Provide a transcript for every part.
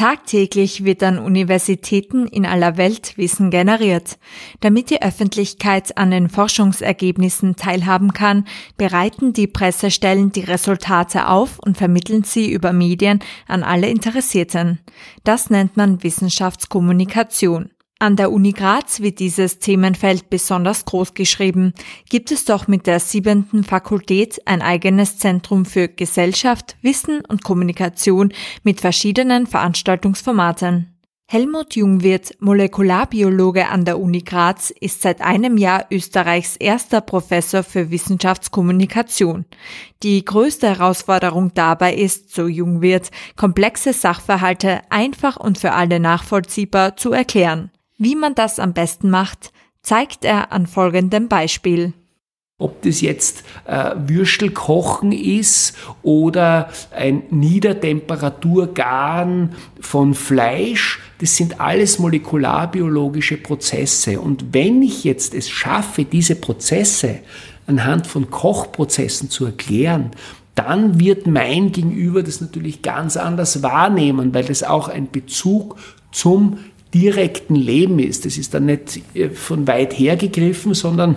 Tagtäglich wird an Universitäten in aller Welt Wissen generiert. Damit die Öffentlichkeit an den Forschungsergebnissen teilhaben kann, bereiten die Pressestellen die Resultate auf und vermitteln sie über Medien an alle Interessierten. Das nennt man Wissenschaftskommunikation. An der Uni Graz wird dieses Themenfeld besonders groß geschrieben, gibt es doch mit der siebenten Fakultät ein eigenes Zentrum für Gesellschaft, Wissen und Kommunikation mit verschiedenen Veranstaltungsformaten. Helmut Jungwirth, Molekularbiologe an der Uni Graz, ist seit einem Jahr Österreichs erster Professor für Wissenschaftskommunikation. Die größte Herausforderung dabei ist, so Jungwirth, komplexe Sachverhalte einfach und für alle nachvollziehbar zu erklären. Wie man das am besten macht, zeigt er an folgendem Beispiel. Ob das jetzt äh, Würstelkochen ist oder ein Niedertemperaturgaren von Fleisch, das sind alles molekularbiologische Prozesse. Und wenn ich jetzt es schaffe, diese Prozesse anhand von Kochprozessen zu erklären, dann wird mein Gegenüber das natürlich ganz anders wahrnehmen, weil das auch ein Bezug zum direkten Leben ist. Das ist dann nicht äh, von weit her gegriffen, sondern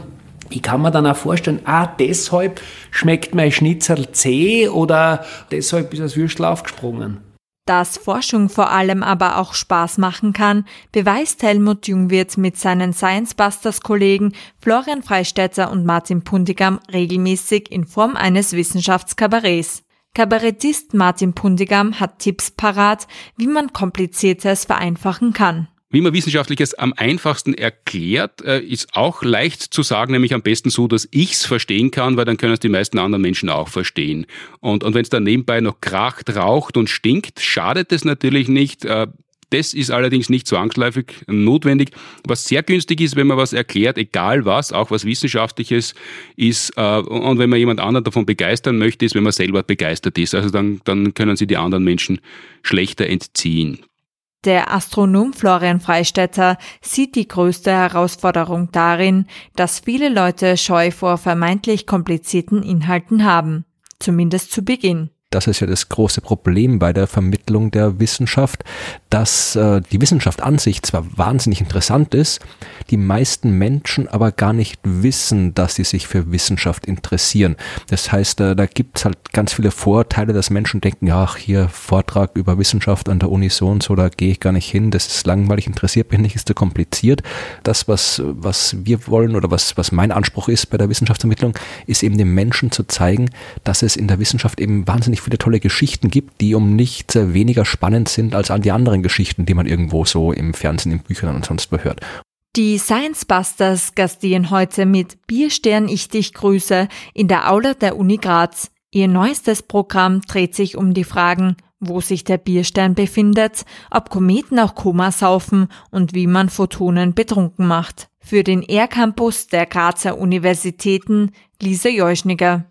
ich kann mir dann auch vorstellen, ah, deshalb schmeckt mein Schnitzel zäh oder deshalb ist das Würstel aufgesprungen. Dass Forschung vor allem aber auch Spaß machen kann, beweist Helmut Jungwirth mit seinen Science Busters Kollegen Florian Freistetter und Martin Pundigam regelmäßig in Form eines Wissenschaftskabarets. Kabarettist Martin Pundigam hat Tipps parat, wie man Kompliziertes vereinfachen kann. Wie man Wissenschaftliches am einfachsten erklärt, äh, ist auch leicht zu sagen, nämlich am besten so, dass ich's verstehen kann, weil dann können es die meisten anderen Menschen auch verstehen. Und, und wenn es dann nebenbei noch kracht, raucht und stinkt, schadet es natürlich nicht. Äh, das ist allerdings nicht zwangsläufig notwendig. Was sehr günstig ist, wenn man was erklärt, egal was, auch was Wissenschaftliches ist, äh, und wenn man jemand anderen davon begeistern möchte, ist, wenn man selber begeistert ist. Also dann, dann können sie die anderen Menschen schlechter entziehen. Der Astronom Florian Freistetter sieht die größte Herausforderung darin, dass viele Leute Scheu vor vermeintlich komplizierten Inhalten haben. Zumindest zu Beginn das ist ja das große Problem bei der Vermittlung der Wissenschaft, dass äh, die Wissenschaft an sich zwar wahnsinnig interessant ist, die meisten Menschen aber gar nicht wissen, dass sie sich für Wissenschaft interessieren. Das heißt, äh, da gibt es halt ganz viele Vorteile, dass Menschen denken, ach, hier Vortrag über Wissenschaft an der Uni so und so, da gehe ich gar nicht hin, das ist langweilig, interessiert mich nicht, ist zu kompliziert. Das, was, was wir wollen oder was, was mein Anspruch ist bei der Wissenschaftsvermittlung, ist eben den Menschen zu zeigen, dass es in der Wissenschaft eben wahnsinnig viele tolle Geschichten gibt, die um nicht weniger spannend sind als all die anderen Geschichten, die man irgendwo so im Fernsehen, in Büchern und sonst wo hört. Die Science Busters gastieren heute mit Bierstern ich dich grüße in der Aula der Uni Graz. Ihr neuestes Programm dreht sich um die Fragen, wo sich der Bierstern befindet, ob Kometen auch Koma saufen und wie man Photonen betrunken macht. Für den R-Campus der Grazer Universitäten Lisa Jeuschniger.